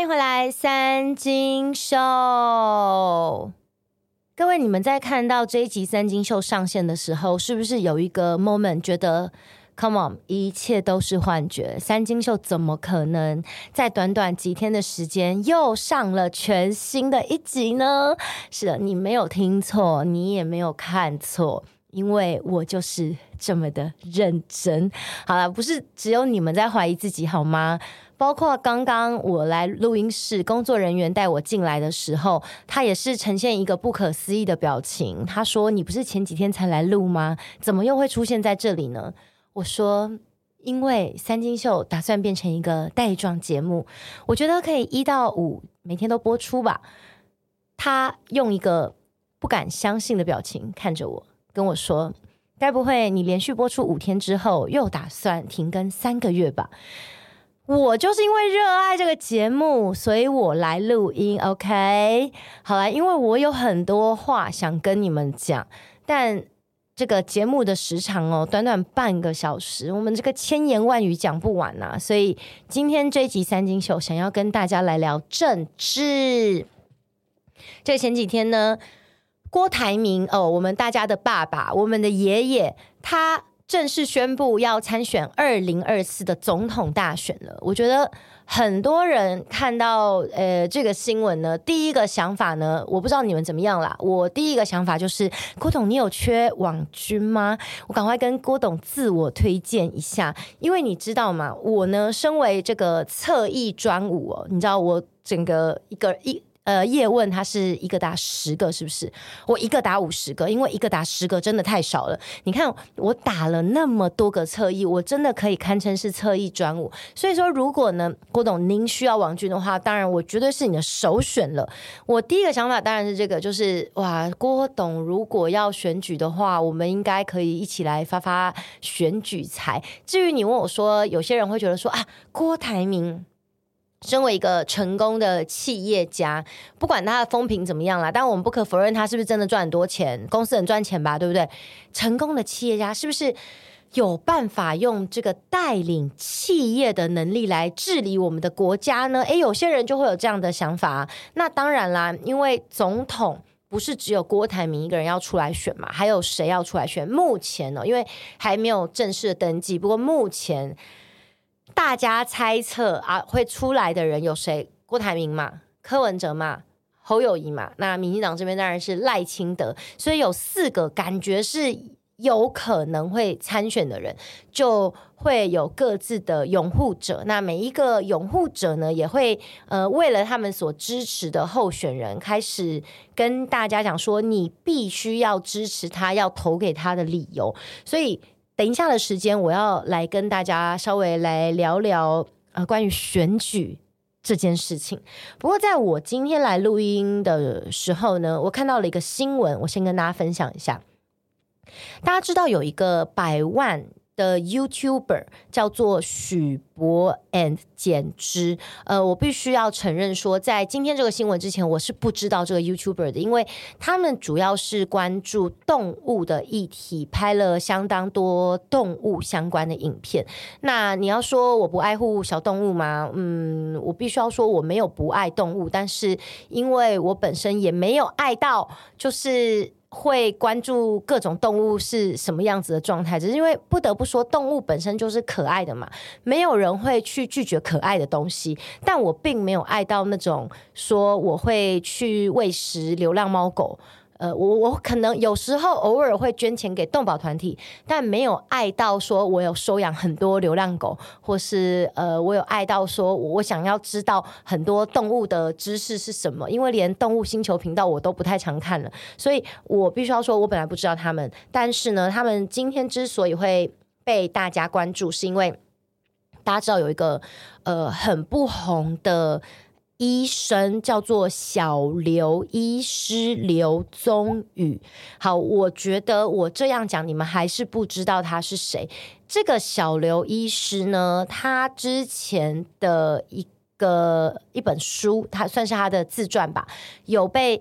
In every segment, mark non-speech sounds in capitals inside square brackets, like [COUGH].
欢迎回来，三金秀。各位，你们在看到这一集三金秀上线的时候，是不是有一个 moment 觉得，Come on，一切都是幻觉？三金秀怎么可能在短短几天的时间又上了全新的一集呢？是的，你没有听错，你也没有看错。因为我就是这么的认真。好了，不是只有你们在怀疑自己好吗？包括刚刚我来录音室，工作人员带我进来的时候，他也是呈现一个不可思议的表情。他说：“你不是前几天才来录吗？怎么又会出现在这里呢？”我说：“因为三金秀打算变成一个带状节目，我觉得可以一到五每天都播出吧。”他用一个不敢相信的表情看着我。跟我说，该不会你连续播出五天之后又打算停更三个月吧？我就是因为热爱这个节目，所以我来录音。OK，好啦，因为我有很多话想跟你们讲，但这个节目的时长哦，短短半个小时，我们这个千言万语讲不完呐。所以今天这一集三金秀想要跟大家来聊政治。这前几天呢。郭台铭哦，我们大家的爸爸，我们的爷爷，他正式宣布要参选二零二四的总统大选了。我觉得很多人看到呃这个新闻呢，第一个想法呢，我不知道你们怎么样啦。我第一个想法就是，郭董，你有缺网军吗？我赶快跟郭董自我推荐一下，因为你知道吗？我呢，身为这个侧翼专武哦，你知道我整个一个一。呃，叶问他是一个打十个，是不是？我一个打五十个，因为一个打十个真的太少了。你看我打了那么多个侧翼，我真的可以堪称是侧翼专武。所以说，如果呢，郭董您需要王军的话，当然我绝对是你的首选了。我第一个想法当然是这个，就是哇，郭董如果要选举的话，我们应该可以一起来发发选举财。至于你问我说，有些人会觉得说啊，郭台铭。身为一个成功的企业家，不管他的风评怎么样啦，但我们不可否认他是不是真的赚很多钱，公司很赚钱吧，对不对？成功的企业家是不是有办法用这个带领企业的能力来治理我们的国家呢？诶，有些人就会有这样的想法。那当然啦，因为总统不是只有郭台铭一个人要出来选嘛，还有谁要出来选？目前呢，因为还没有正式的登记，不过目前。大家猜测啊，会出来的人有谁？郭台铭嘛，柯文哲嘛，侯友宜嘛。那民进党这边当然是赖清德，所以有四个感觉是有可能会参选的人，就会有各自的拥护者。那每一个拥护者呢，也会呃为了他们所支持的候选人，开始跟大家讲说，你必须要支持他，要投给他的理由。所以。等一下的时间，我要来跟大家稍微来聊聊啊，关于选举这件事情。不过，在我今天来录音的时候呢，我看到了一个新闻，我先跟大家分享一下。大家知道有一个百万的 YouTuber 叫做许博 and 简之，呃，我必须要承认说，在今天这个新闻之前，我是不知道这个 YouTuber 的，因为他们主要是关注动物的议题，拍了相当多动物相关的影片。那你要说我不爱护小动物吗？嗯，我必须要说我没有不爱动物，但是因为我本身也没有爱到，就是。会关注各种动物是什么样子的状态，只是因为不得不说，动物本身就是可爱的嘛，没有人会去拒绝可爱的东西。但我并没有爱到那种说我会去喂食流浪猫狗。呃，我我可能有时候偶尔会捐钱给动保团体，但没有爱到说我有收养很多流浪狗，或是呃，我有爱到说我想要知道很多动物的知识是什么，因为连动物星球频道我都不太常看了，所以我必须要说，我本来不知道他们，但是呢，他们今天之所以会被大家关注，是因为大家知道有一个呃很不红的。医生叫做小刘医师刘宗宇。好，我觉得我这样讲，你们还是不知道他是谁。这个小刘医师呢，他之前的一个一本书，他算是他的自传吧，有被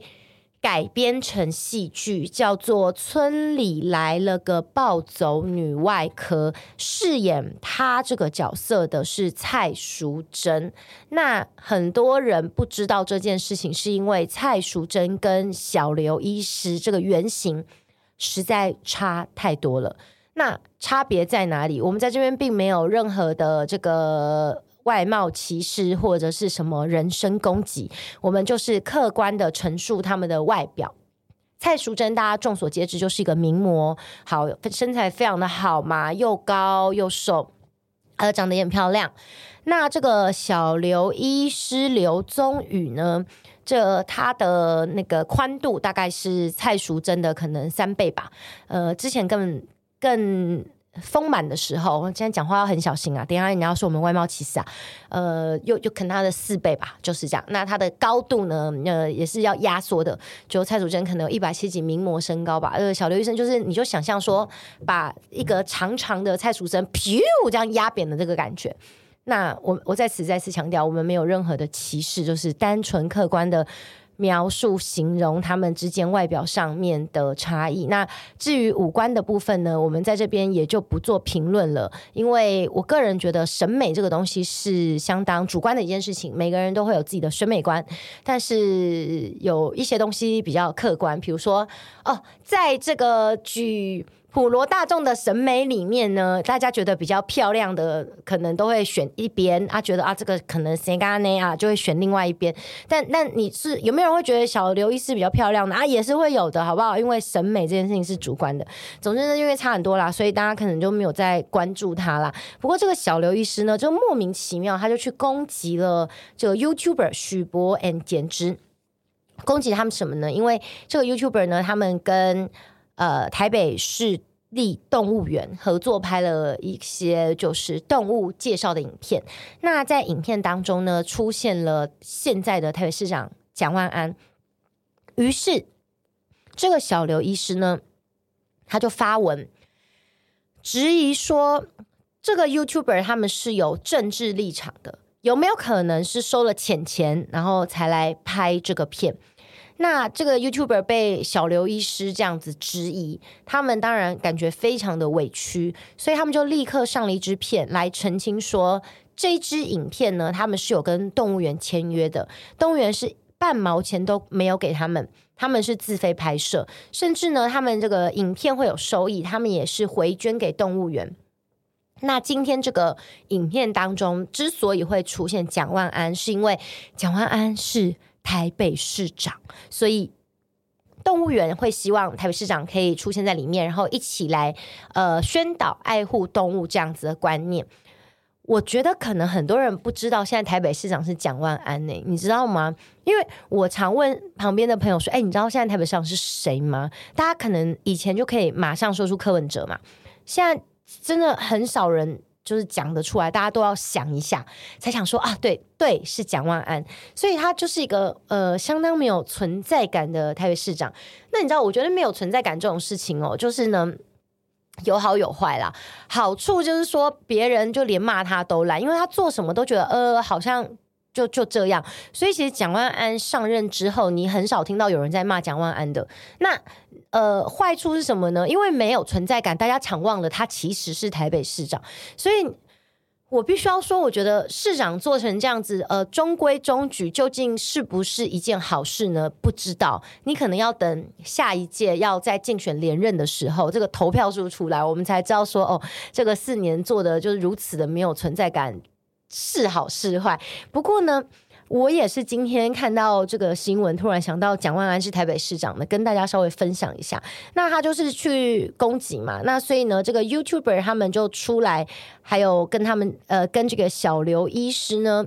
改编成戏剧，叫做《村里来了个暴走女外科》，饰演她这个角色的是蔡淑臻。那很多人不知道这件事情，是因为蔡淑臻跟小刘医师这个原型实在差太多了。那差别在哪里？我们在这边并没有任何的这个。外貌歧视或者是什么人身攻击，我们就是客观的陈述他们的外表。蔡淑珍大家众所皆知就是一个名模，好，身材非常的好嘛，又高又瘦，呃，长得也很漂亮。那这个小刘医师刘宗宇呢，这他的那个宽度大概是蔡淑珍的可能三倍吧，呃，之前更更。丰满的时候，我现在讲话要很小心啊！等下你要说我们外貌歧视啊，呃，又又可能他的四倍吧，就是这样。那他的高度呢，呃，也是要压缩的。就蔡淑珍可能有一百七几名模身高吧，呃，小刘医生就是你就想象说，把一个长长的蔡淑臻，噗，这样压扁的这个感觉。那我我在此再次强调，我们没有任何的歧视，就是单纯客观的。描述形容他们之间外表上面的差异。那至于五官的部分呢，我们在这边也就不做评论了，因为我个人觉得审美这个东西是相当主观的一件事情，每个人都会有自己的审美观。但是有一些东西比较客观，比如说哦，在这个举。普罗大众的审美里面呢，大家觉得比较漂亮的，可能都会选一边啊，觉得啊这个可能谁干呢啊，就会选另外一边。但但你是有没有人会觉得小刘医师比较漂亮的啊？也是会有的，好不好？因为审美这件事情是主观的。总之呢，因为差很多啦，所以大家可能就没有再关注他啦。不过这个小刘医师呢，就莫名其妙，他就去攻击了这个 YouTuber 许博 and 简之，攻击他们什么呢？因为这个 YouTuber 呢，他们跟呃，台北市立动物园合作拍了一些就是动物介绍的影片。那在影片当中呢，出现了现在的台北市长蒋万安。于是，这个小刘医师呢，他就发文质疑说，这个 YouTuber 他们是有政治立场的，有没有可能是收了钱钱，然后才来拍这个片？那这个 YouTuber 被小刘医师这样子质疑，他们当然感觉非常的委屈，所以他们就立刻上了一支片来澄清说，这支影片呢，他们是有跟动物园签约的，动物园是半毛钱都没有给他们，他们是自费拍摄，甚至呢，他们这个影片会有收益，他们也是回捐给动物园。那今天这个影片当中之所以会出现蒋万安，是因为蒋万安是。台北市长，所以动物园会希望台北市长可以出现在里面，然后一起来呃宣导爱护动物这样子的观念。我觉得可能很多人不知道，现在台北市长是蒋万安呢，你知道吗？因为我常问旁边的朋友说：“哎，你知道现在台北市长是谁吗？”大家可能以前就可以马上说出柯文哲嘛，现在真的很少人。就是讲得出来，大家都要想一下，才想说啊，对对，是蒋万安，所以他就是一个呃相当没有存在感的台北市长。那你知道，我觉得没有存在感这种事情哦，就是呢有好有坏啦。好处就是说，别人就连骂他都懒，因为他做什么都觉得呃好像。就就这样，所以其实蒋万安上任之后，你很少听到有人在骂蒋万安的。那呃，坏处是什么呢？因为没有存在感，大家常忘了他其实是台北市长。所以我必须要说，我觉得市长做成这样子，呃，中规中矩，究竟是不是一件好事呢？不知道。你可能要等下一届要再竞选连任的时候，这个投票数出来，我们才知道说，哦，这个四年做的就是如此的没有存在感。是好是坏，不过呢，我也是今天看到这个新闻，突然想到蒋万安是台北市长的，跟大家稍微分享一下。那他就是去攻击嘛，那所以呢，这个 YouTuber 他们就出来，还有跟他们呃，跟这个小刘医师呢，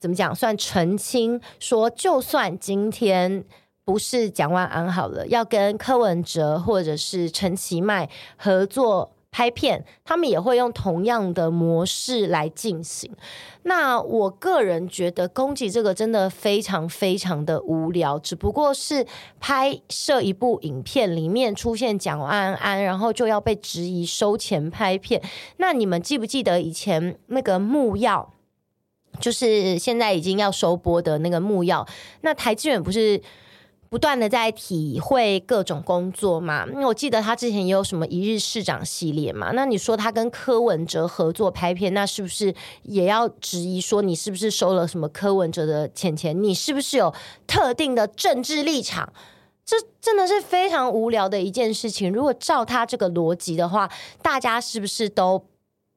怎么讲，算澄清说，就算今天不是蒋万安好了，要跟柯文哲或者是陈其迈合作。拍片，他们也会用同样的模式来进行。那我个人觉得攻击这个真的非常非常的无聊，只不过是拍摄一部影片里面出现蒋安安，然后就要被质疑收钱拍片。那你们记不记得以前那个木曜，就是现在已经要收播的那个木曜？那台志远不是？不断的在体会各种工作嘛，因为我记得他之前也有什么一日市长系列嘛。那你说他跟柯文哲合作拍片，那是不是也要质疑说你是不是收了什么柯文哲的钱钱？你是不是有特定的政治立场？这真的是非常无聊的一件事情。如果照他这个逻辑的话，大家是不是都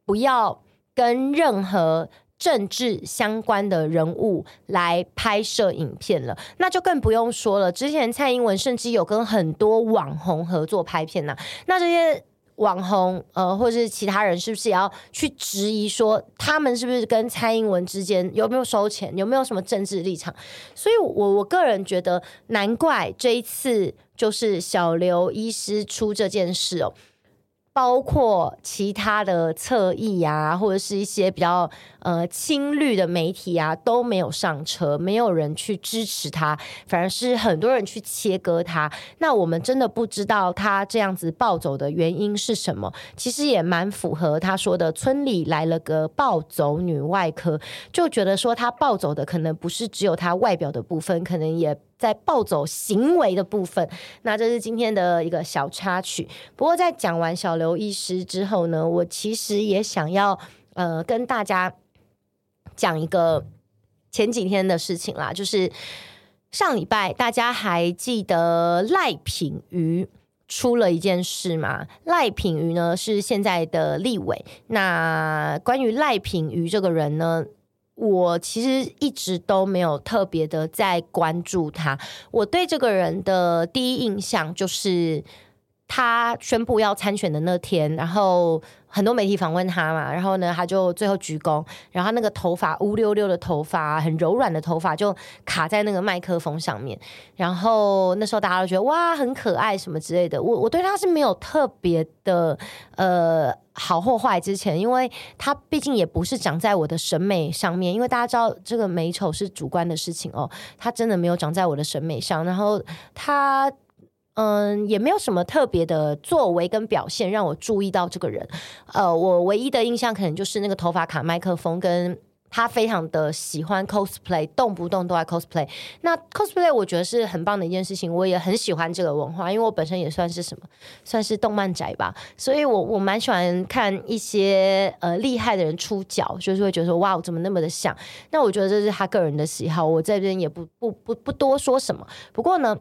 不要跟任何？政治相关的人物来拍摄影片了，那就更不用说了。之前蔡英文甚至有跟很多网红合作拍片呢、啊，那这些网红呃，或者是其他人，是不是也要去质疑说，他们是不是跟蔡英文之间有没有收钱，有没有什么政治立场？所以，我我个人觉得，难怪这一次就是小刘医师出这件事哦。包括其他的侧翼啊，或者是一些比较呃亲绿的媒体啊，都没有上车，没有人去支持他，反而是很多人去切割他。那我们真的不知道他这样子暴走的原因是什么。其实也蛮符合他说的，村里来了个暴走女外科，就觉得说他暴走的可能不是只有他外表的部分，可能也。在暴走行为的部分，那这是今天的一个小插曲。不过在讲完小刘医师之后呢，我其实也想要呃跟大家讲一个前几天的事情啦，就是上礼拜大家还记得赖品妤出了一件事吗？赖品妤呢是现在的立委。那关于赖品妤这个人呢？我其实一直都没有特别的在关注他。我对这个人的第一印象就是，他宣布要参选的那天，然后。很多媒体访问他嘛，然后呢，他就最后鞠躬，然后那个头发乌溜溜的头发，很柔软的头发就卡在那个麦克风上面，然后那时候大家都觉得哇，很可爱什么之类的。我我对他是没有特别的呃好或坏之前，因为他毕竟也不是长在我的审美上面，因为大家知道这个美丑是主观的事情哦，他真的没有长在我的审美上，然后他。嗯，也没有什么特别的作为跟表现让我注意到这个人。呃，我唯一的印象可能就是那个头发卡麦克风，跟他非常的喜欢 cosplay，动不动都在 cosplay。那 cosplay 我觉得是很棒的一件事情，我也很喜欢这个文化，因为我本身也算是什么，算是动漫宅吧，所以我我蛮喜欢看一些呃厉害的人出脚，就是会觉得说哇，我怎么那么的像？那我觉得这是他个人的喜好，我这边也不不不不多说什么。不过呢。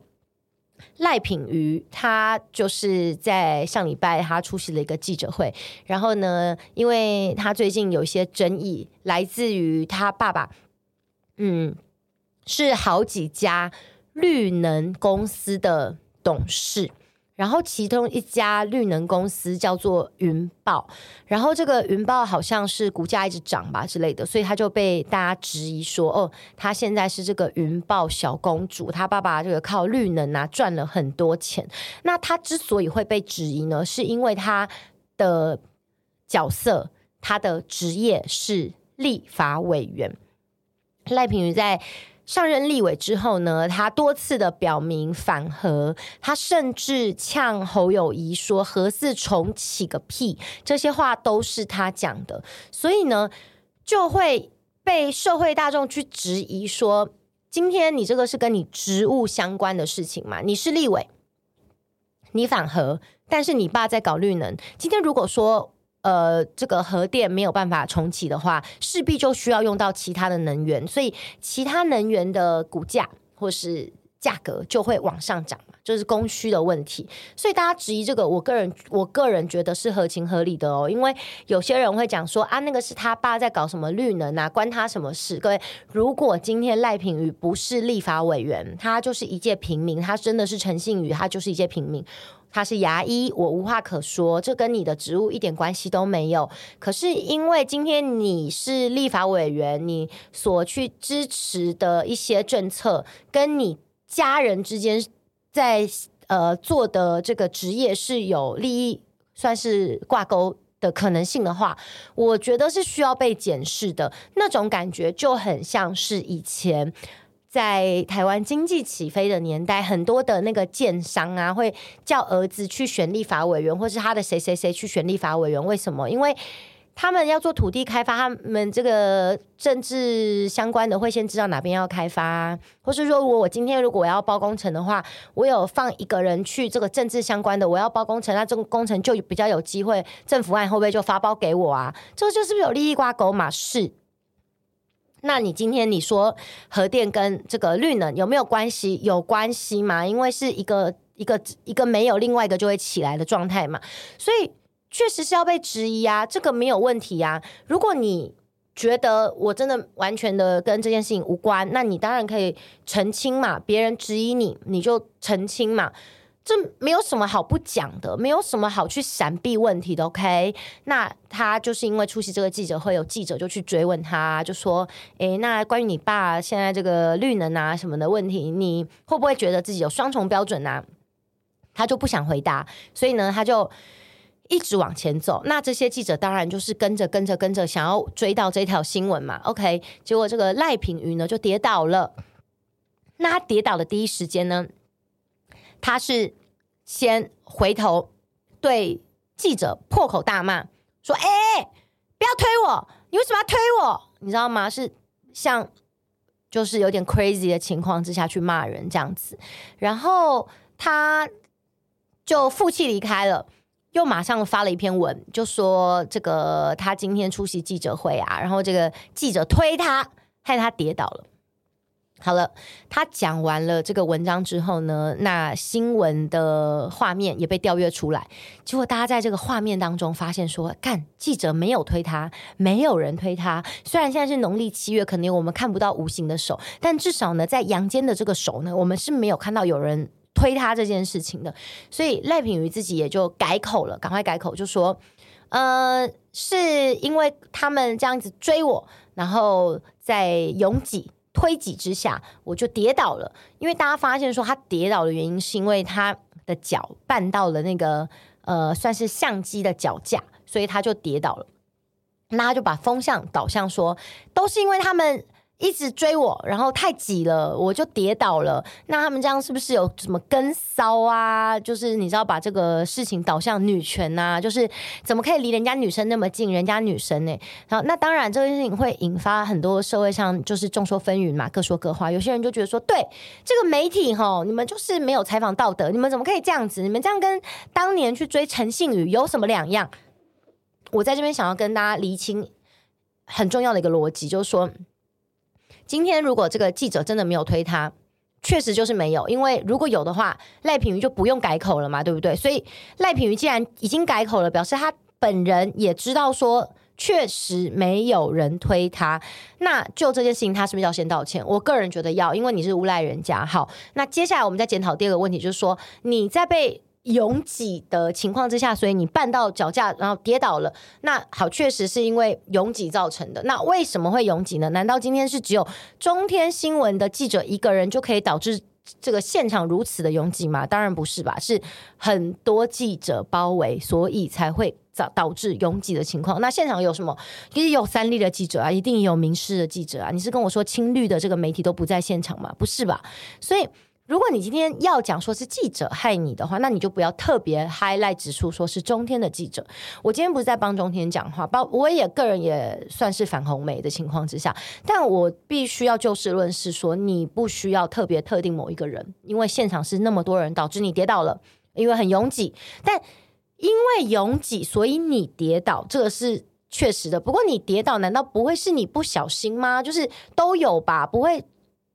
赖品瑜，他就是在上礼拜，他出席了一个记者会。然后呢，因为他最近有一些争议，来自于他爸爸，嗯，是好几家绿能公司的董事。然后其中一家绿能公司叫做云豹，然后这个云豹好像是股价一直涨吧之类的，所以他就被大家质疑说，哦，他现在是这个云豹小公主，他爸爸这个靠绿能啊赚了很多钱。那他之所以会被质疑呢，是因为他的角色，他的职业是立法委员。赖品妤在。上任立委之后呢，他多次的表明反核，他甚至呛侯友宜说“核四重启个屁”，这些话都是他讲的，所以呢，就会被社会大众去质疑说：今天你这个是跟你职务相关的事情嘛？你是立委，你反核，但是你爸在搞绿能。今天如果说。呃，这个核电没有办法重启的话，势必就需要用到其他的能源，所以其他能源的股价或是价格就会往上涨嘛，就是供需的问题。所以大家质疑这个，我个人我个人觉得是合情合理的哦，因为有些人会讲说啊，那个是他爸在搞什么绿能啊，关他什么事？各位，如果今天赖品妤不是立法委员，他就是一介平民，他真的是陈幸妤，他就是一介平民。他是牙医，我无话可说，这跟你的职务一点关系都没有。可是因为今天你是立法委员，你所去支持的一些政策，跟你家人之间在呃做的这个职业是有利益算是挂钩的可能性的话，我觉得是需要被检视的。那种感觉就很像是以前。在台湾经济起飞的年代，很多的那个建商啊，会叫儿子去选立法委员，或是他的谁谁谁去选立法委员。为什么？因为他们要做土地开发，他们这个政治相关的会先知道哪边要开发，或是说，如果我今天如果我要包工程的话，我有放一个人去这个政治相关的，我要包工程，那这个工程就比较有机会，政府案会不会就发包给我啊？这个就是不是有利益挂钩嘛？是。那你今天你说核电跟这个绿能有没有关系？有关系嘛？因为是一个一个一个没有，另外一个就会起来的状态嘛，所以。确实是要被质疑啊，这个没有问题啊。如果你觉得我真的完全的跟这件事情无关，那你当然可以澄清嘛。别人质疑你，你就澄清嘛。这没有什么好不讲的，没有什么好去闪避问题的。OK，那他就是因为出席这个记者会，有记者就去追问他，就说：“诶，那关于你爸现在这个绿能啊什么的问题，你会不会觉得自己有双重标准啊？”他就不想回答，所以呢，他就。一直往前走，那这些记者当然就是跟着跟着跟着，想要追到这条新闻嘛。OK，结果这个赖品瑜呢就跌倒了。那他跌倒的第一时间呢，他是先回头对记者破口大骂，说：“哎、不要推我！你为什么要推我？你知道吗？是像就是有点 crazy 的情况之下去骂人这样子。”然后他就负气离开了。又马上发了一篇文，就说这个他今天出席记者会啊，然后这个记者推他，害他跌倒了。好了，他讲完了这个文章之后呢，那新闻的画面也被调阅出来，结果大家在这个画面当中发现说，干，记者没有推他，没有人推他。虽然现在是农历七月，可能我们看不到无形的手，但至少呢，在阳间的这个手呢，我们是没有看到有人。推他这件事情的，所以赖品妤自己也就改口了，赶快改口，就说，呃，是因为他们这样子追我，然后在拥挤推挤之下，我就跌倒了。因为大家发现说他跌倒的原因是因为他的脚绊到了那个呃，算是相机的脚架，所以他就跌倒了。那他就把风向导向说，都是因为他们。一直追我，然后太挤了，我就跌倒了。那他们这样是不是有什么跟骚啊？就是你知道把这个事情导向女权啊？就是怎么可以离人家女生那么近？人家女生呢？好，[LAUGHS] 那当然这件事情会引发很多社会上就是众说纷纭嘛，各说各话。有些人就觉得说，对这个媒体吼，你们就是没有采访道德，你们怎么可以这样子？你们这样跟当年去追陈信宇有什么两样？我在这边想要跟大家厘清很重要的一个逻辑，就是说。今天如果这个记者真的没有推他，确实就是没有，因为如果有的话，赖品瑜就不用改口了嘛，对不对？所以赖品瑜既然已经改口了，表示他本人也知道说确实没有人推他，那就这件事情他是不是要先道歉？我个人觉得要，因为你是诬赖人家。好，那接下来我们再检讨第二个问题，就是说你在被。拥挤的情况之下，所以你绊到脚架，然后跌倒了。那好，确实是因为拥挤造成的。那为什么会拥挤呢？难道今天是只有中天新闻的记者一个人就可以导致这个现场如此的拥挤吗？当然不是吧，是很多记者包围，所以才会导导致拥挤的情况。那现场有什么？其实有三立的记者啊，一定有民视的记者啊。你是跟我说青绿的这个媒体都不在现场吗？不是吧？所以。如果你今天要讲说是记者害你的话，那你就不要特别 highlight 指出说是中天的记者。我今天不是在帮中天讲话，包我也个人也算是反红媒的情况之下，但我必须要就事论事说，你不需要特别特定某一个人，因为现场是那么多人，导致你跌倒了，因为很拥挤。但因为拥挤，所以你跌倒，这个是确实的。不过你跌倒，难道不会是你不小心吗？就是都有吧，不会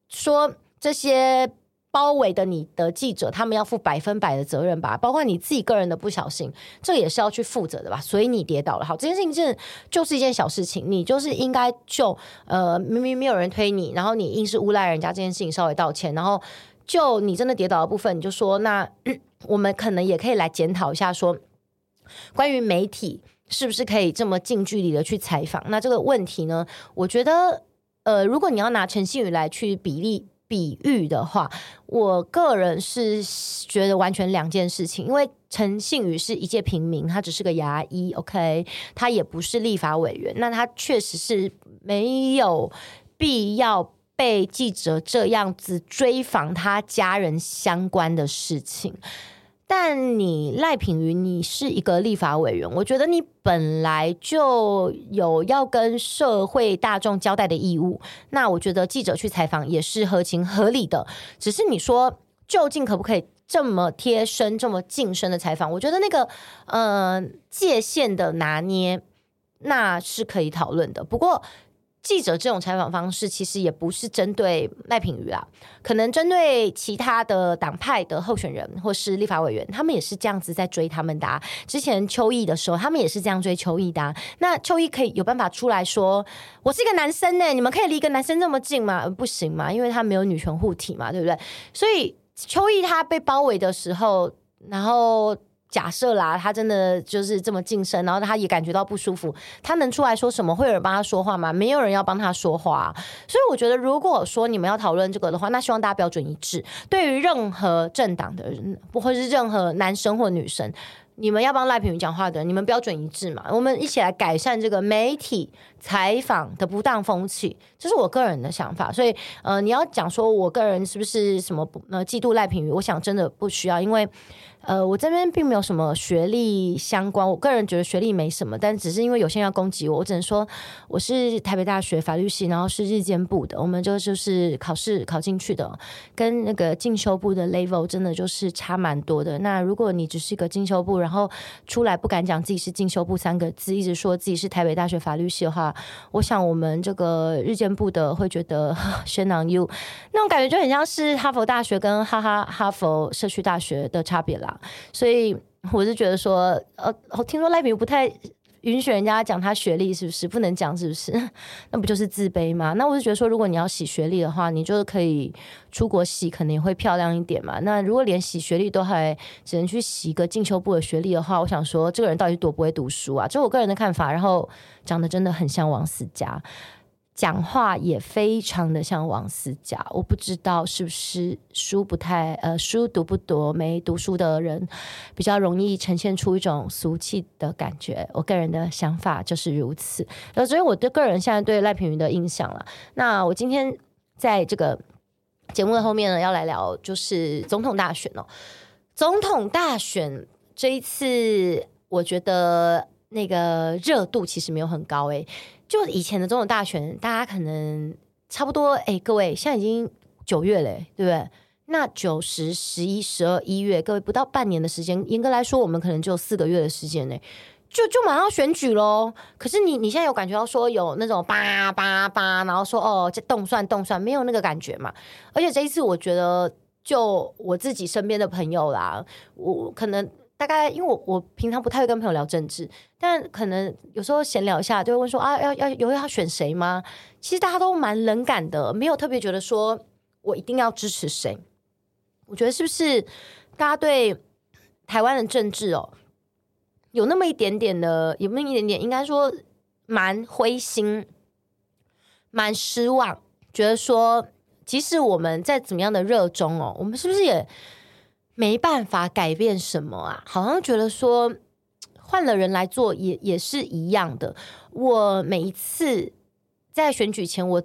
说这些。包围的你的记者，他们要负百分百的责任吧？包括你自己个人的不小心，这也是要去负责的吧？所以你跌倒了，好，这件事情是就是一件小事情，你就是应该就呃明明没有人推你，然后你硬是诬赖人家这件事情，稍微道歉，然后就你真的跌倒的部分，你就说那、[CLEARS THROAT] 我们可能也可以来检讨一下说，说关于媒体是不是可以这么近距离的去采访？那这个问题呢，我觉得呃，如果你要拿陈信宇来去比例。比喻的话，我个人是觉得完全两件事情，因为陈信宇是一介平民，他只是个牙医，OK，他也不是立法委员，那他确实是没有必要被记者这样子追访他家人相关的事情。但你赖品妤，你是一个立法委员，我觉得你本来就有要跟社会大众交代的义务。那我觉得记者去采访也是合情合理的。只是你说究竟可不可以这么贴身、这么近身的采访？我觉得那个呃界限的拿捏，那是可以讨论的。不过。记者这种采访方式其实也不是针对赖品妤啊，可能针对其他的党派的候选人或是立法委员，他们也是这样子在追他们的。之前邱毅的时候，他们也是这样追邱毅的。那邱毅可以有办法出来说：“我是一个男生呢，你们可以离一个男生这么近吗？”不行嘛，因为他没有女权护体嘛，对不对？所以邱毅他被包围的时候，然后。假设啦，他真的就是这么近身，然后他也感觉到不舒服，他能出来说什么？会有人帮他说话吗？没有人要帮他说话。所以我觉得，如果说你们要讨论这个的话，那希望大家标准一致。对于任何政党的人，不会是任何男生或女生。你们要帮赖品妤讲话的人，你们标准一致嘛？我们一起来改善这个媒体采访的不当风气，这是我个人的想法。所以，呃，你要讲说我个人是不是什么呃嫉妒赖品妤？我想真的不需要，因为呃，我这边并没有什么学历相关。我个人觉得学历没什么，但只是因为有些人要攻击我，我只能说我是台北大学法律系，然后是日间部的，我们就就是考试考进去的，跟那个进修部的 level 真的就是差蛮多的。那如果你只是一个进修部，然后出来不敢讲自己是进修部三个字，一直说自己是台北大学法律系的话，我想我们这个日间部的会觉得 [LAUGHS] shame on you，那种感觉就很像是哈佛大学跟哈哈哈佛社区大学的差别啦。所以我是觉得说，呃，我听说赖品不太。允许人家讲他学历是不是不能讲是不是？[LAUGHS] 那不就是自卑吗？那我是觉得说，如果你要洗学历的话，你就可以出国洗，可能也会漂亮一点嘛。那如果连洗学历都还只能去洗一个进修部的学历的话，我想说，这个人到底多不会读书啊？这是我个人的看法。然后长得真的很像王思佳。讲话也非常的像王思佳，我不知道是不是书不太呃书读不多，没读书的人比较容易呈现出一种俗气的感觉。我个人的想法就是如此，呃，所以我的个人现在对赖品妤的印象了。那我今天在这个节目的后面呢，要来聊就是总统大选哦。总统大选这一次，我觉得那个热度其实没有很高诶。就以前的总统大选，大家可能差不多哎、各位现在已经九月嘞，对不对？那九十、十一、十二、一月，各位不到半年的时间，严格来说，我们可能只有四个月的时间嘞，就就马上要选举喽。可是你你现在有感觉到说有那种叭叭叭，然后说哦，这动算动算，没有那个感觉嘛？而且这一次，我觉得就我自己身边的朋友啦，我可能。大概因为我我平常不太会跟朋友聊政治，但可能有时候闲聊一下就会问说啊，要要有要选谁吗？其实大家都蛮冷感的，没有特别觉得说我一定要支持谁。我觉得是不是大家对台湾的政治哦，有那么一点点的，有那么一点点，应该说蛮灰心、蛮失望，觉得说即使我们在怎么样的热衷哦，我们是不是也？没办法改变什么啊，好像觉得说换了人来做也也是一样的。我每一次在选举前，我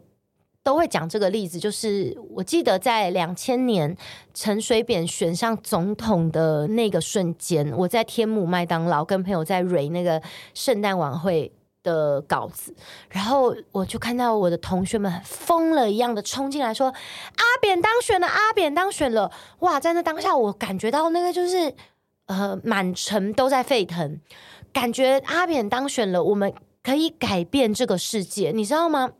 都会讲这个例子，就是我记得在两千年陈水扁选上总统的那个瞬间，我在天母麦当劳跟朋友在瑞那个圣诞晚会。的稿子，然后我就看到我的同学们疯了一样的冲进来说：“阿扁当选了，阿扁当选了！”哇，在那当下，我感觉到那个就是呃，满城都在沸腾，感觉阿扁当选了，我们可以改变这个世界，你知道吗？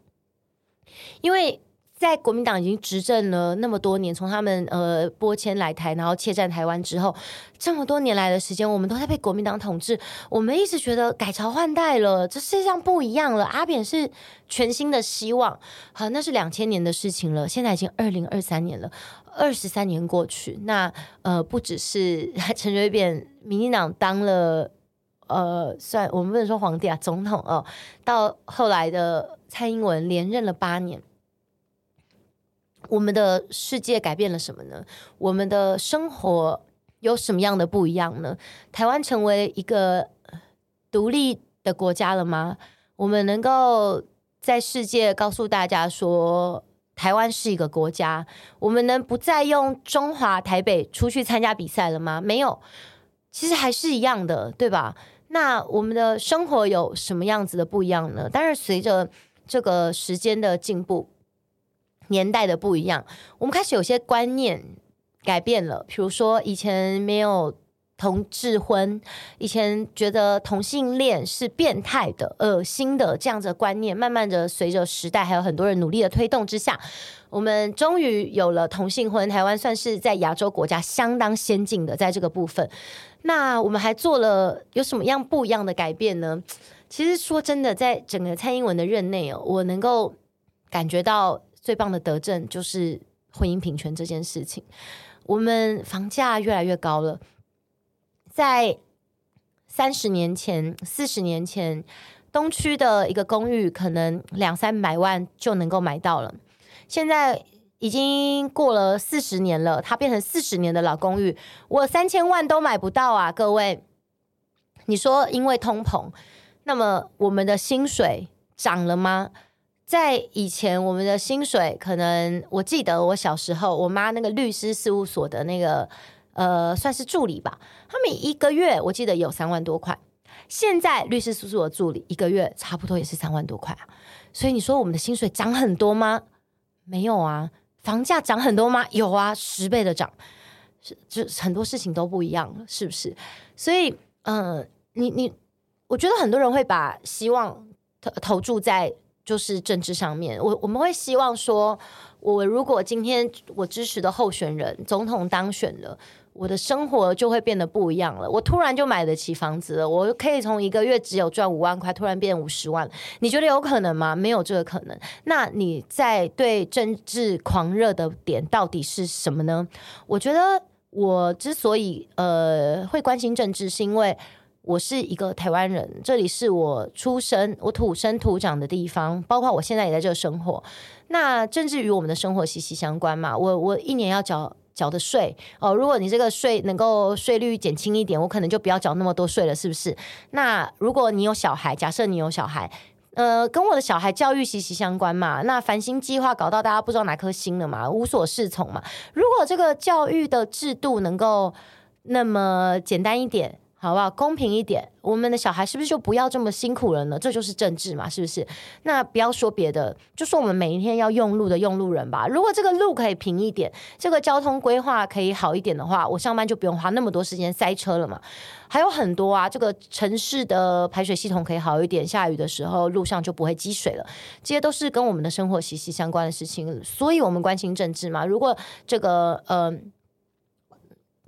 因为。在国民党已经执政了那么多年，从他们呃播迁来台，然后窃占台湾之后，这么多年来的时间，我们都在被国民党统治。我们一直觉得改朝换代了，这世界上不一样了。阿扁是全新的希望，好，那是两千年的事情了。现在已经二零二三年了，二十三年过去，那呃不只是 [LAUGHS] 陈水扁，民进党当了呃算我们不能说皇帝啊，总统哦，到后来的蔡英文连任了八年。我们的世界改变了什么呢？我们的生活有什么样的不一样呢？台湾成为一个独立的国家了吗？我们能够在世界告诉大家说，台湾是一个国家，我们能不再用中华台北出去参加比赛了吗？没有，其实还是一样的，对吧？那我们的生活有什么样子的不一样呢？但是随着这个时间的进步，年代的不一样，我们开始有些观念改变了。比如说，以前没有同志婚，以前觉得同性恋是变态的、恶心的这样子的观念，慢慢的随着时代还有很多人努力的推动之下，我们终于有了同性婚。台湾算是在亚洲国家相当先进的，在这个部分。那我们还做了有什么样不一样的改变呢？其实说真的，在整个蔡英文的任内哦，我能够感觉到最棒的德政就是婚姻平权这件事情。我们房价越来越高了，在三十年前、四十年前，东区的一个公寓可能两三百万就能够买到了，现在。已经过了四十年了，它变成四十年的老公寓，我三千万都买不到啊！各位，你说因为通膨，那么我们的薪水涨了吗？在以前，我们的薪水可能，我记得我小时候，我妈那个律师事务所的那个呃，算是助理吧，他们一个月我记得有三万多块。现在律师事务所的助理一个月差不多也是三万多块啊，所以你说我们的薪水涨很多吗？没有啊。房价涨很多吗？有啊，十倍的涨，是就很多事情都不一样了，是不是？所以，嗯、你你，我觉得很多人会把希望投投注在就是政治上面。我我们会希望说，我如果今天我支持的候选人总统当选了。我的生活就会变得不一样了。我突然就买得起房子了，我可以从一个月只有赚五万块，突然变五十万。你觉得有可能吗？没有这个可能。那你在对政治狂热的点到底是什么呢？我觉得我之所以呃会关心政治，是因为我是一个台湾人，这里是我出生、我土生土长的地方，包括我现在也在这生活。那政治与我们的生活息息相关嘛。我我一年要缴。缴的税哦，如果你这个税能够税率减轻一点，我可能就不要缴那么多税了，是不是？那如果你有小孩，假设你有小孩，呃，跟我的小孩教育息息相关嘛。那繁星计划搞到大家不知道哪颗星了嘛，无所适从嘛。如果这个教育的制度能够那么简单一点。好不好？公平一点，我们的小孩是不是就不要这么辛苦了呢？这就是政治嘛，是不是？那不要说别的，就说我们每一天要用路的用路人吧。如果这个路可以平一点，这个交通规划可以好一点的话，我上班就不用花那么多时间塞车了嘛。还有很多啊，这个城市的排水系统可以好一点，下雨的时候路上就不会积水了。这些都是跟我们的生活息息相关的事情，所以我们关心政治嘛。如果这个呃。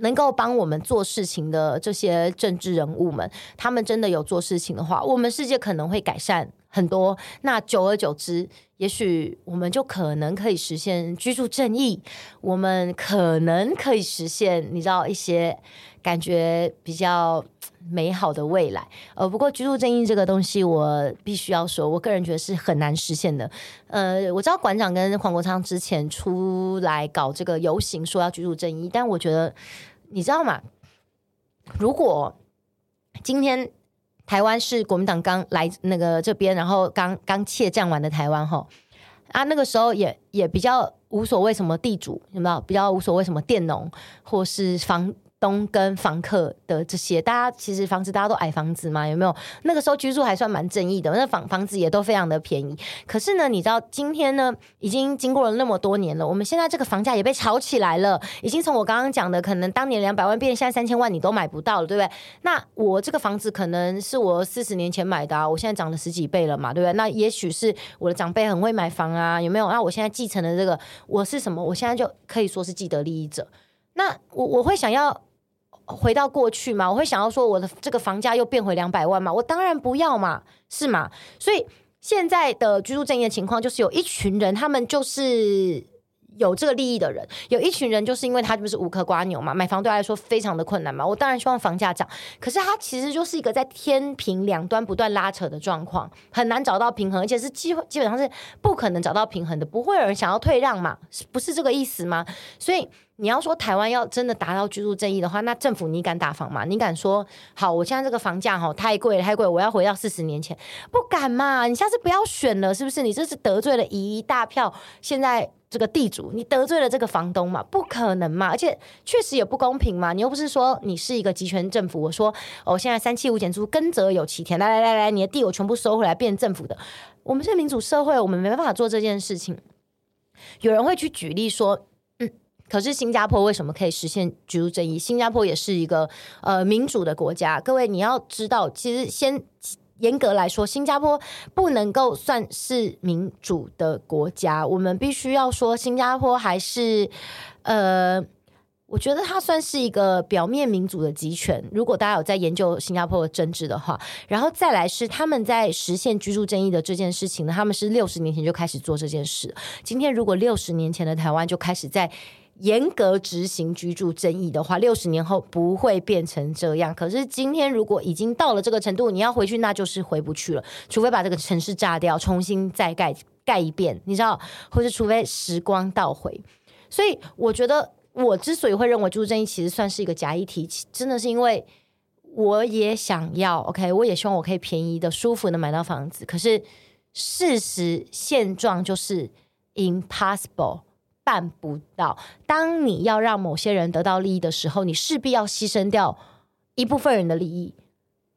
能够帮我们做事情的这些政治人物们，他们真的有做事情的话，我们世界可能会改善很多。那久而久之，也许我们就可能可以实现居住正义，我们可能可以实现你知道一些感觉比较美好的未来。呃，不过居住正义这个东西，我必须要说，我个人觉得是很难实现的。呃，我知道馆长跟黄国昌之前出来搞这个游行，说要居住正义，但我觉得。你知道吗？如果今天台湾是国民党刚来那个这边，然后刚刚窃占完的台湾吼啊，那个时候也也比较无所谓什么地主有没有？比较无所谓什么佃农或是房。东跟房客的这些，大家其实房子大家都矮房子嘛，有没有？那个时候居住还算蛮正义的，那房房子也都非常的便宜。可是呢，你知道今天呢，已经经过了那么多年了，我们现在这个房价也被炒起来了，已经从我刚刚讲的可能当年两百万变现在三千万，你都买不到了，对不对？那我这个房子可能是我四十年前买的啊，我现在涨了十几倍了嘛，对不对？那也许是我的长辈很会买房啊，有没有？那我现在继承的这个，我是什么？我现在就可以说是既得利益者。那我我会想要。回到过去嘛，我会想要说我的这个房价又变回两百万嘛，我当然不要嘛，是吗？所以现在的居住正义的情况就是有一群人，他们就是有这个利益的人，有一群人就是因为他就是无壳瓜牛嘛，买房对他来说非常的困难嘛。我当然希望房价涨，可是它其实就是一个在天平两端不断拉扯的状况，很难找到平衡，而且是基基本上是不可能找到平衡的，不会有人想要退让嘛，不是这个意思吗？所以。你要说台湾要真的达到居住正义的话，那政府你敢打房吗？你敢说好？我现在这个房价哈太贵了，太贵，我要回到四十年前，不敢嘛？你下次不要选了，是不是？你这是得罪了一大票现在这个地主，你得罪了这个房东嘛？不可能嘛？而且确实也不公平嘛？你又不是说你是一个集权政府，我说哦，现在三七五减租，耕者有其田，来来来来，你的地我全部收回来变政府的。我们是民主社会，我们没办法做这件事情。有人会去举例说。可是新加坡为什么可以实现居住正义？新加坡也是一个呃民主的国家。各位你要知道，其实先严格来说，新加坡不能够算是民主的国家。我们必须要说，新加坡还是呃，我觉得它算是一个表面民主的集权。如果大家有在研究新加坡的政治的话，然后再来是他们在实现居住正义的这件事情呢，他们是六十年前就开始做这件事。今天如果六十年前的台湾就开始在严格执行居住正义的话，六十年后不会变成这样。可是今天如果已经到了这个程度，你要回去那就是回不去了，除非把这个城市炸掉，重新再盖盖一遍，你知道，或是除非时光倒回。所以我觉得，我之所以会认为居住正义其实算是一个假议题，真的是因为我也想要，OK，我也希望我可以便宜的、舒服的买到房子。可是事实现状就是 impossible。办不到。当你要让某些人得到利益的时候，你势必要牺牲掉一部分人的利益。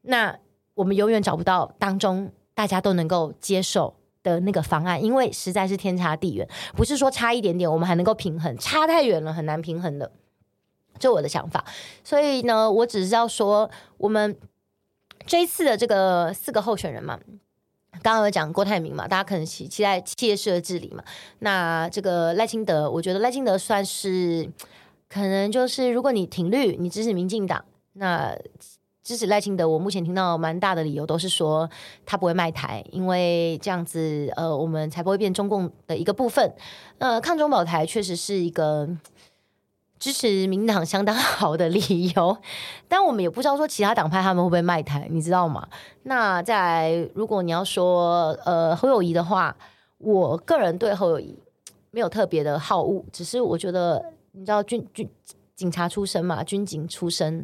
那我们永远找不到当中大家都能够接受的那个方案，因为实在是天差地远。不是说差一点点，我们还能够平衡，差太远了，很难平衡的。这我的想法。所以呢，我只是要说，我们这一次的这个四个候选人嘛。刚刚有讲郭台铭嘛，大家可能期期待企业社治理嘛。那这个赖清德，我觉得赖清德算是可能就是，如果你挺绿，你支持民进党，那支持赖清德，我目前听到蛮大的理由都是说他不会卖台，因为这样子呃，我们才不会变中共的一个部分。呃，抗中保台确实是一个。支持民党相当好的理由，但我们也不知道说其他党派他们会不会卖台，你知道吗？那再来，如果你要说呃侯友宜的话，我个人对侯友宜没有特别的好恶，只是我觉得你知道军军警察出身嘛，军警出身，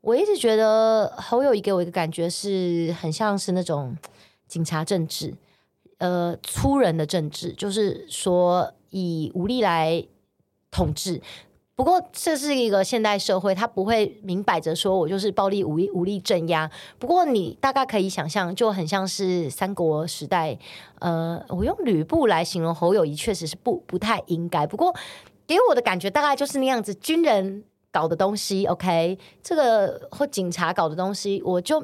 我一直觉得侯友宜给我一个感觉是很像是那种警察政治，呃粗人的政治，就是说以武力来统治。不过这是一个现代社会，他不会明摆着说我就是暴力武力武力镇压。不过你大概可以想象，就很像是三国时代。呃，我用吕布来形容侯友宜，确实是不不太应该。不过给我的感觉大概就是那样子，军人搞的东西，OK，这个或警察搞的东西，我就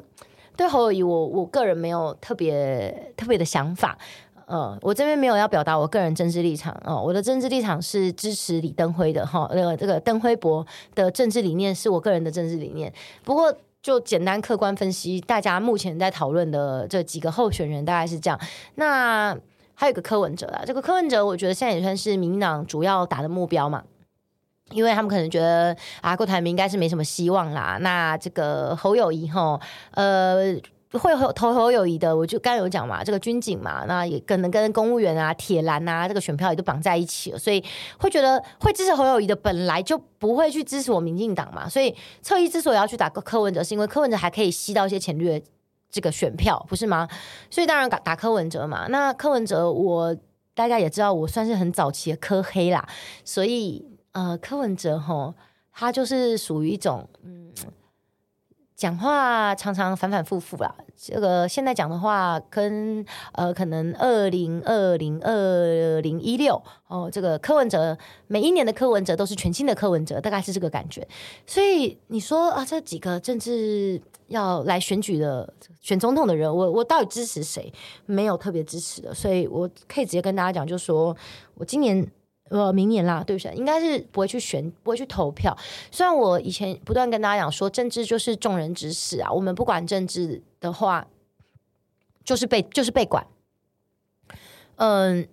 对侯友宜，我我个人没有特别特别的想法。嗯，我这边没有要表达我个人政治立场哦，我的政治立场是支持李登辉的哈，那个这个登辉伯的政治理念是我个人的政治理念。不过就简单客观分析，大家目前在讨论的这几个候选人大概是这样。那还有一个柯文哲啊，这个柯文哲我觉得现在也算是民进党主要打的目标嘛，因为他们可能觉得啊郭台铭应该是没什么希望啦。那这个侯友谊哈，呃。会投侯友谊的，我就刚刚有讲嘛，这个军警嘛，那也可能跟公务员啊、铁栏啊，这个选票也都绑在一起了，所以会觉得会支持侯友谊的本来就不会去支持我民进党嘛，所以侧翼之所以要去打柯文哲，是因为柯文哲还可以吸到一些前略这个选票，不是吗？所以当然打打柯文哲嘛。那柯文哲我大家也知道，我算是很早期的柯黑啦，所以呃，柯文哲吼，他就是属于一种嗯。讲话常常反反复复啦，这个现在讲的话跟呃可能二零二零二零一六哦，这个柯文哲每一年的柯文哲都是全新的柯文哲，大概是这个感觉。所以你说啊，这几个政治要来选举的选总统的人，我我到底支持谁？没有特别支持的，所以我可以直接跟大家讲，就说我今年。呃，明年啦，对不对？应该是不会去选，不会去投票。虽然我以前不断跟大家讲说，政治就是众人之事啊，我们不管政治的话，就是被就是被管。嗯，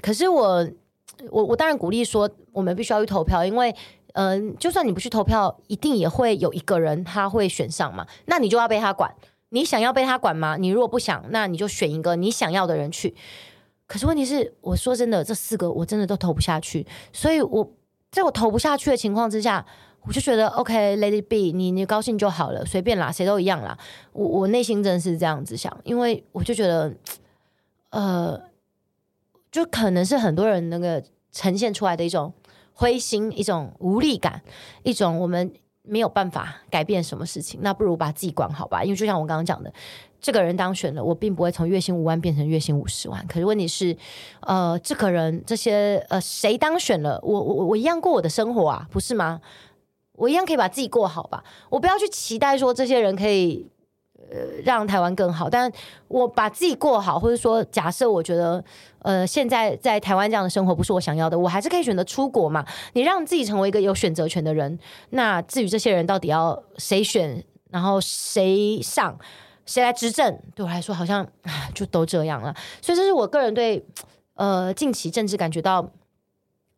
可是我我我当然鼓励说，我们必须要去投票，因为嗯，就算你不去投票，一定也会有一个人他会选上嘛，那你就要被他管。你想要被他管吗？你如果不想，那你就选一个你想要的人去。可是问题是，我说真的，这四个我真的都投不下去，所以我在我投不下去的情况之下，我就觉得 OK，Lady B，你你高兴就好了，随便啦，谁都一样啦。我我内心真的是这样子想，因为我就觉得，呃，就可能是很多人那个呈现出来的一种灰心、一种无力感、一种我们没有办法改变什么事情，那不如把自己管好吧。因为就像我刚刚讲的。这个人当选了，我并不会从月薪五万变成月薪五十万。可是问题是，呃，这个人这些呃谁当选了，我我我一样过我的生活啊，不是吗？我一样可以把自己过好吧。我不要去期待说这些人可以呃让台湾更好，但我把自己过好，或者说假设我觉得呃现在在台湾这样的生活不是我想要的，我还是可以选择出国嘛。你让自己成为一个有选择权的人。那至于这些人到底要谁选，然后谁上？谁来执政？对我来说，好像就都这样了。所以，这是我个人对呃近期政治感觉到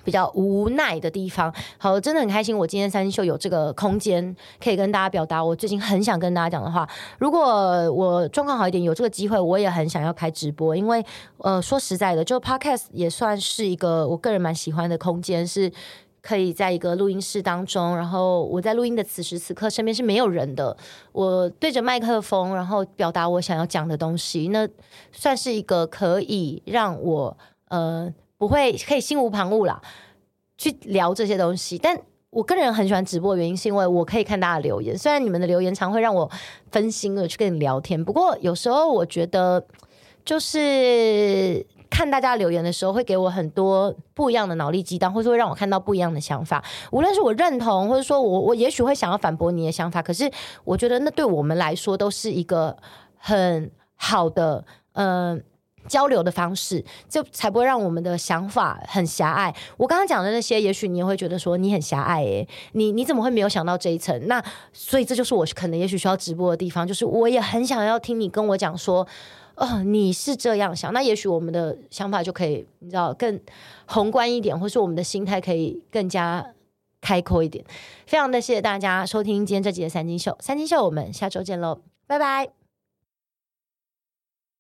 比较无奈的地方。好，真的很开心，我今天三星秀有这个空间可以跟大家表达我最近很想跟大家讲的话。如果我状况好一点，有这个机会，我也很想要开直播。因为呃，说实在的，就 Podcast 也算是一个我个人蛮喜欢的空间，是。可以在一个录音室当中，然后我在录音的此时此刻，身边是没有人的。我对着麦克风，然后表达我想要讲的东西，那算是一个可以让我呃不会可以心无旁骛啦，去聊这些东西。但我个人很喜欢直播的，原因是因为我可以看大家留言，虽然你们的留言常会让我分心了去跟你聊天，不过有时候我觉得就是。看大家留言的时候，会给我很多不一样的脑力激荡，或者会让我看到不一样的想法。无论是我认同，或者说我我也许会想要反驳你的想法，可是我觉得那对我们来说都是一个很好的嗯、交流的方式，就才不会让我们的想法很狭隘。我刚刚讲的那些，也许你也会觉得说你很狭隘，诶，你你怎么会没有想到这一层？那所以这就是我可能也许需要直播的地方，就是我也很想要听你跟我讲说。哦，你是这样想，那也许我们的想法就可以，你知道，更宏观一点，或是我们的心态可以更加开阔一点。非常的谢谢大家收听今天这集的三金秀，三金秀，我们下周见喽，拜拜。